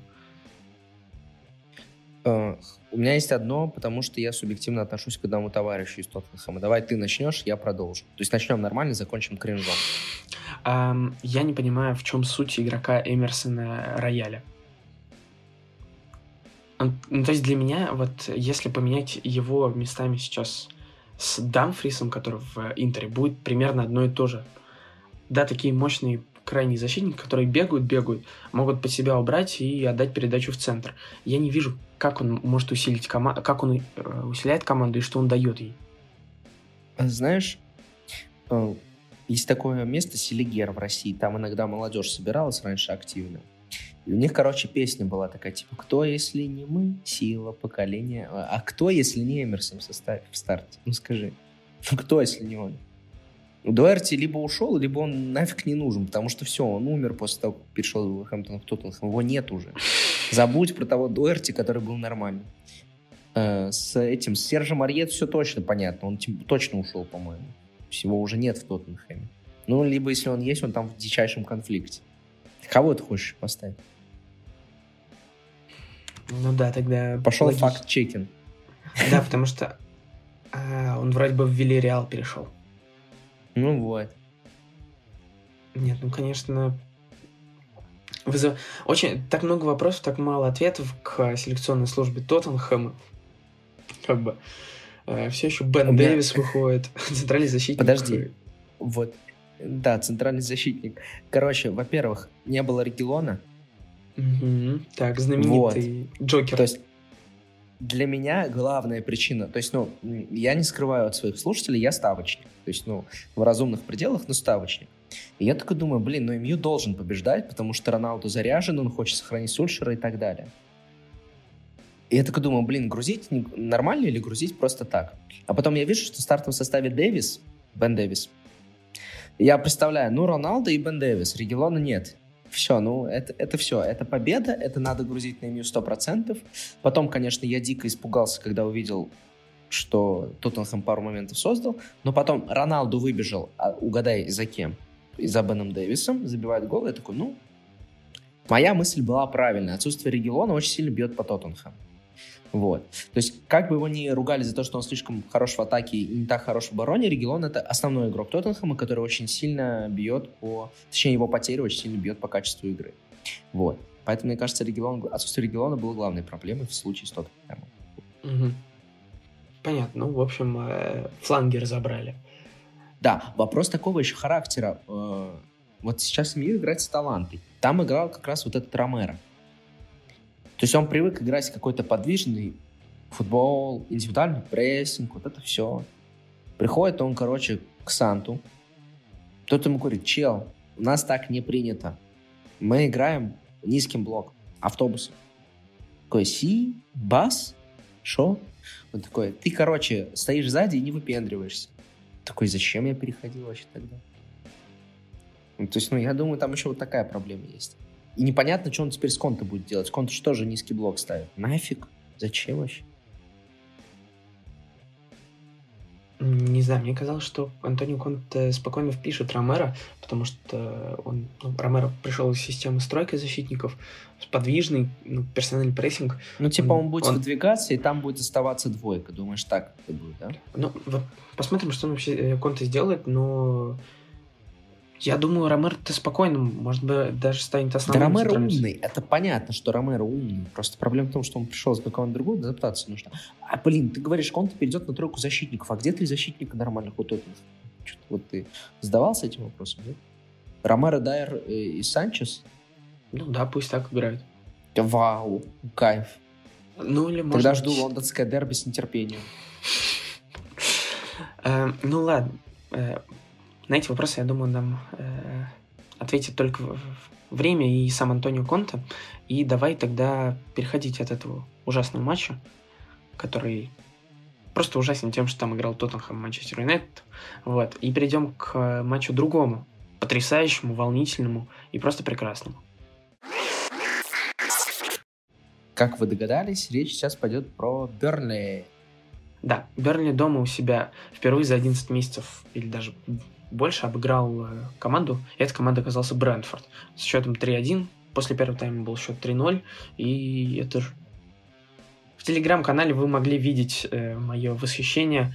A: Uh, у меня есть одно, потому что я субъективно отношусь к одному товарищу из Тоттенхэма. Давай ты начнешь, я продолжу. То есть начнем нормально, закончим кринжом.
B: Um, я не понимаю, в чем суть игрока Эмерсона Рояля. Ну, то есть для меня, вот если поменять его местами сейчас с Дамфрисом, который в Интере, будет примерно одно и то же. Да, такие мощные крайние защитники, которые бегают, бегают, могут под себя убрать и отдать передачу в центр. Я не вижу, как он может усилить команду, как он э, усиляет команду и что он дает ей.
A: Знаешь, э, есть такое место Селигер в России, там иногда молодежь собиралась раньше активно. И у них, короче, песня была такая, типа, кто, если не мы, сила поколения, а кто, если не Эмерсон в, составе, старте? Ну, скажи. Ну, кто, если не он? Дуэрти либо ушел, либо он нафиг не нужен, потому что все, он умер после того, как перешел в Хэмптон в Тоттенхэм. Его нет уже. Забудь про того Дуэрти, который был нормальный. Э, с этим, с Сержем Арьет все точно понятно. Он точно ушел, по-моему. Его уже нет в Тоттенхэме. Ну, либо если он есть, он там в дичайшем конфликте. Кого ты хочешь поставить?
B: Ну да, тогда...
A: Пошел факт-чекин.
B: Да, потому что а, он вроде бы в Вильяреал перешел.
A: Ну вот.
B: Нет, ну, конечно, вызов... Очень так много вопросов, так мало ответов к селекционной службе Тоттенхэма. Как бы э, все еще Бен меня... Дэвис выходит, центральный защитник.
A: Подожди, вот, да, центральный защитник. Короче, во-первых, не было Регелона,
B: Угу. Так, знаменитый вот. Джокер.
A: То есть для меня главная причина, то есть, ну, я не скрываю от своих слушателей, я ставочник. То есть, ну, в разумных пределах, но ставочник. И я такой думаю, блин, ну МЮ должен побеждать, потому что Роналду заряжен, он хочет сохранить Сульшера и так далее. И я такой думаю, блин, грузить нормально или грузить просто так? А потом я вижу, что в стартовом составе Дэвис, Бен Дэвис, я представляю, ну, Роналдо и Бен Дэвис, Регелона нет. Все, ну, это, это все. Это победа, это надо грузить на МЮ 100%. Потом, конечно, я дико испугался, когда увидел что Тоттенхэм пару моментов создал, но потом Роналду выбежал, а угадай, за кем? За Беном Дэвисом, забивает гол, я такой, ну, моя мысль была правильная. Отсутствие Регелона очень сильно бьет по Тоттенхэму. Вот. То есть, как бы его ни ругали за то, что он слишком хорош в атаке и не так хорош в обороне, Регелон — это основной игрок Тоттенхэма, который очень сильно бьет по... Точнее, его потери очень сильно бьет по качеству игры. Вот. Поэтому, мне кажется, регион, отсутствие региона было главной проблемой в случае с Тоттенхэмом.
B: Угу. Понятно. Ну, в общем, э, фланги разобрали.
A: Да, вопрос такого еще характера. Э, вот сейчас мир играть с талантой. Там играл как раз вот этот Ромеро. То есть он привык играть какой-то подвижный футбол, индивидуальный прессинг, вот это все. Приходит он, короче, к Санту. Тот ему говорит, чел, у нас так не принято. Мы играем низким блоком, автобусом. Такой, си, бас, шо? Он такой, ты, короче, стоишь сзади и не выпендриваешься. Такой, зачем я переходил вообще тогда? Ну, то есть, ну, я думаю, там еще вот такая проблема есть. И непонятно, что он теперь с Конта будет делать. Конта что же низкий блок ставит? Нафиг? Зачем вообще?
B: Не знаю, мне казалось, что Антонио Конте спокойно впишет Ромеро, потому что он, ну, Ромеро пришел из системы стройки защитников, подвижный, ну, персональный прессинг.
A: Ну, типа он, он будет он... выдвигаться, и там будет оставаться двойка. Думаешь, так это будет, да?
B: Ну, вот посмотрим, что он вообще э, Конте сделает, но я думаю, Ромеро-то спокойно, может быть, даже станет основным.
A: Да, Ромеро умный. Это понятно, что Ромеро умный. Просто проблема в том, что он пришел с какого-то другого, адаптация нужна. А, блин, ты говоришь, он перейдет на тройку защитников. А где три защитника нормальных у Тоттенхэма? Вот ты задавался этим вопросом, нет? Ромеро, Дайер э, и Санчес?
B: Ну да, пусть так играют.
A: Вау, кайф.
B: Ну или может
A: Тогда жду лондонское дерби с нетерпением.
B: Э, ну ладно. На эти вопросы, я думаю, нам э, ответит только время и сам Антонио Конте. И давай тогда переходить от этого ужасного матча, который просто ужасен тем, что там играл Тоттенхэм Манчестер Юнайтед. Вот. И перейдем к матчу другому, потрясающему, волнительному и просто прекрасному.
A: Как вы догадались, речь сейчас пойдет про Бернли.
B: Да, Бернли дома у себя впервые за 11 месяцев или даже больше обыграл э, команду, и эта команда оказался Брэнфорд с счетом 3-1. После первого тайма был счет 3-0, и это. В телеграм-канале вы могли видеть э, мое восхищение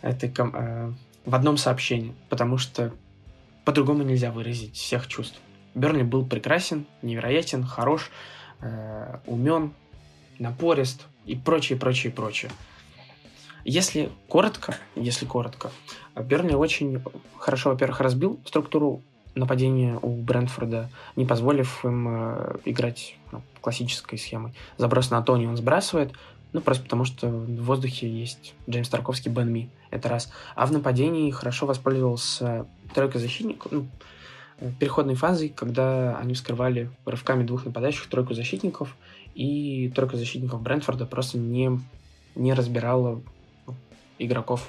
B: этой ком... э, в одном сообщении, потому что по-другому нельзя выразить всех чувств. Бернли был прекрасен, невероятен, хорош, э, умен, напорист и прочее, прочее, прочее. Если коротко, если коротко, Бернли очень хорошо, во-первых, разбил структуру нападения у Брентфорда, не позволив им э, играть ну, классической схемой. Заброс на Тони он сбрасывает, ну, просто потому что в воздухе есть Джеймс Тарковский, Бен Ми. Это раз. А в нападении хорошо воспользовался тройка защитников, ну, переходной фазой, когда они вскрывали рывками двух нападающих тройку защитников, и тройка защитников Брентфорда просто не, не разбирала игроков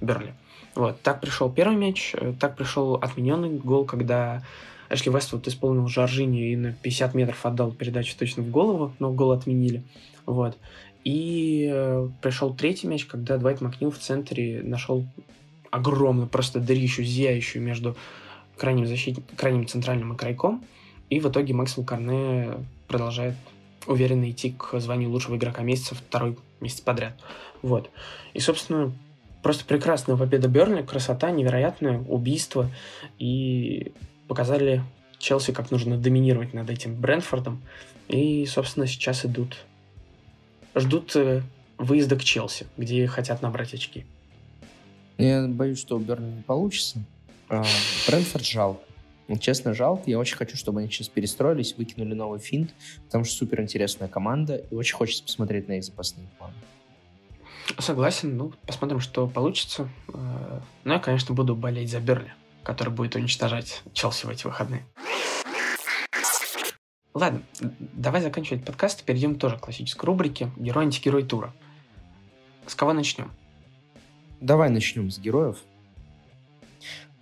B: Берли. Вот, так пришел первый мяч, э, так пришел отмененный гол, когда Эшли Вествуд исполнил Жоржини и на 50 метров отдал передачу точно в голову, но гол отменили. Вот. И э, пришел третий мяч, когда Двайт Макнил в центре нашел огромную, просто дырищу, зияющую между крайним, защит... крайним центральным и крайком. И в итоге Максвелл Корне продолжает уверенно идти к званию лучшего игрока месяца второй месяц подряд. Вот. И, собственно, просто прекрасная победа Бернли, красота невероятная, убийство. И показали Челси, как нужно доминировать над этим Брэнфордом. И, собственно, сейчас идут, ждут э, выезда к Челси, где хотят набрать очки.
A: Я боюсь, что у Бернли не получится. А, Брэнфорд жалко. Честно, жалко. Я очень хочу, чтобы они сейчас перестроились, выкинули новый финт, потому что супер интересная команда, и очень хочется посмотреть на их запасные планы.
B: Согласен. Ну, посмотрим, что получится. Э, ну, я, конечно, буду болеть за Берли, который будет уничтожать Челси в эти выходные. Ладно, давай заканчивать подкаст и перейдем тоже к классической рубрике «Герой-антигерой тура». С кого начнем?
A: Давай начнем с героев.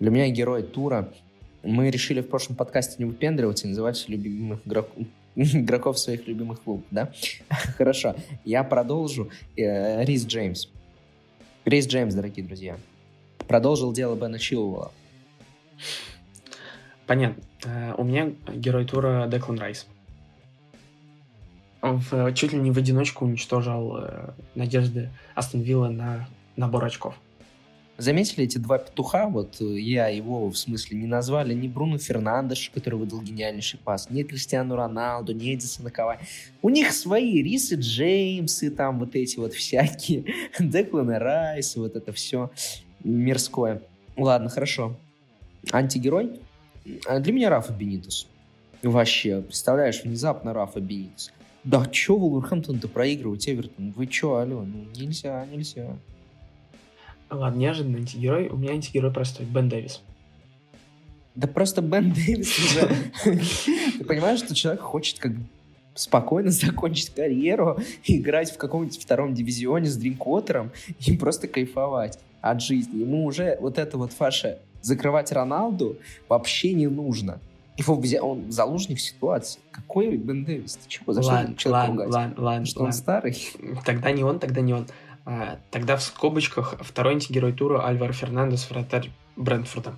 A: Для меня герой тура мы решили в прошлом подкасте не выпендриваться и называть любимых игроков, игроков своих любимых клубов, да? Хорошо, я продолжу. Э, Рис Джеймс. Рис Джеймс, дорогие друзья, продолжил дело Бена Чилвелла.
B: Понятно. Э, у меня герой тура Деклан Райс. В, чуть ли не в одиночку уничтожил э, надежды Астон Вилла на набор очков.
A: Заметили эти два петуха? Вот э, я его в смысле не назвали ни Бруно Фернандеш, который выдал гениальнейший пас, ни Кристиану Роналду, ни Эдисона Кавай. У них свои Рисы Джеймсы, там вот эти вот всякие, Деклан Райс, вот это все мирское. Ладно, хорошо. Антигерой? А для меня Рафа Бенитус. Вообще, представляешь, внезапно Рафа Бенитус. Да чё Вулверхэмптон-то проигрывать, Эвертон? Вы чё, алло? Ну, нельзя, нельзя.
B: Ладно, неожиданный антигерой. У меня антигерой простой. Бен Дэвис.
A: Да просто Бен Дэвис уже... Ты понимаешь, что человек хочет как спокойно закончить карьеру, играть в каком-нибудь втором дивизионе с Дринкотером и просто кайфовать от жизни. Ему уже вот это вот фаша закрывать Роналду вообще не нужно. Его взял, он заложник ситуации. Какой Бен Дэвис? Ты чего? За
B: ладно, что ладно, ладно, ладно,
A: Что ладно. он старый?
B: Тогда не он, тогда не он. А, тогда в скобочках второй антигерой тура Альвар Фернандес, вратарь Брентфорда.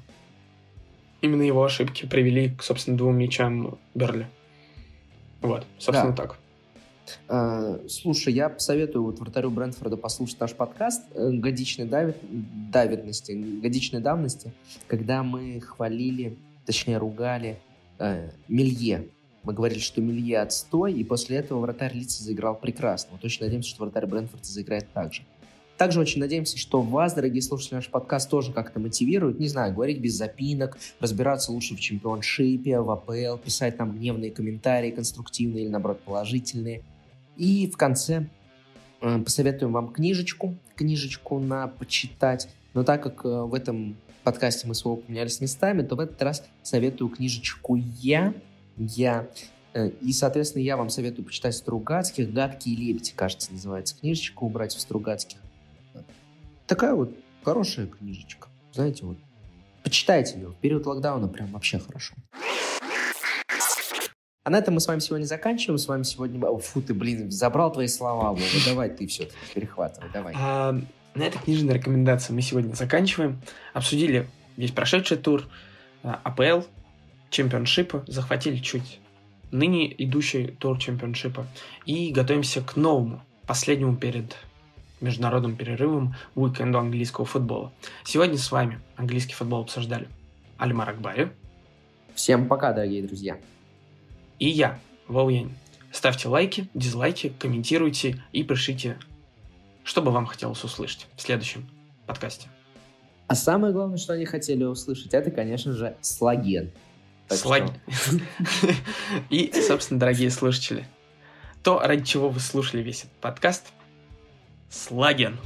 B: Именно его ошибки привели к, собственно, двум мячам Берли. Вот, собственно, да. так.
A: А, слушай, я посоветую вот вратарю Брентфорда послушать наш подкаст э, годичной давид... давидности, годичной давности, когда мы хвалили, точнее ругали э, Мелье мы говорили, что Милье отстой, и после этого вратарь Лица заиграл прекрасно. Мы точно надеемся, что вратарь Брэнфорда заиграет так же. Также очень надеемся, что вас, дорогие слушатели, наш подкаст тоже как-то мотивирует, не знаю, говорить без запинок, разбираться лучше в чемпионшипе, в АПЛ, писать нам гневные комментарии, конструктивные или, наоборот, положительные. И в конце э, посоветуем вам книжечку, книжечку на почитать. Но так как э, в этом подкасте мы своего поменялись местами, то в этот раз советую книжечку я я. Э, и, соответственно, я вам советую почитать Стругацких. «Гадкие лебеди», кажется, называется книжечка у братьев Стругацких. Такая вот хорошая книжечка. Знаете, вот. Почитайте ее. В период локдауна прям вообще хорошо. А на этом мы с вами сегодня заканчиваем. С вами сегодня... фу, ты, блин, забрал твои слова, Вова. Давай ты все-таки перехватывай, давай.
B: А, на этой книжной рекомендации мы сегодня заканчиваем. Обсудили весь прошедший тур, а, АПЛ, чемпионшипа, захватили чуть ныне идущий тур чемпионшипа и готовимся к новому, последнему перед международным перерывом уикенду английского футбола. Сегодня с вами английский футбол обсуждали Альмар Акбари.
A: Всем пока, дорогие друзья.
B: И я, Вол Ставьте лайки, дизлайки, комментируйте и пишите, что бы вам хотелось услышать в следующем подкасте.
A: А самое главное, что они хотели услышать, это, конечно же, слаген.
B: Слаг... И, собственно, дорогие слушатели, то, ради чего вы слушали весь этот подкаст, слаген.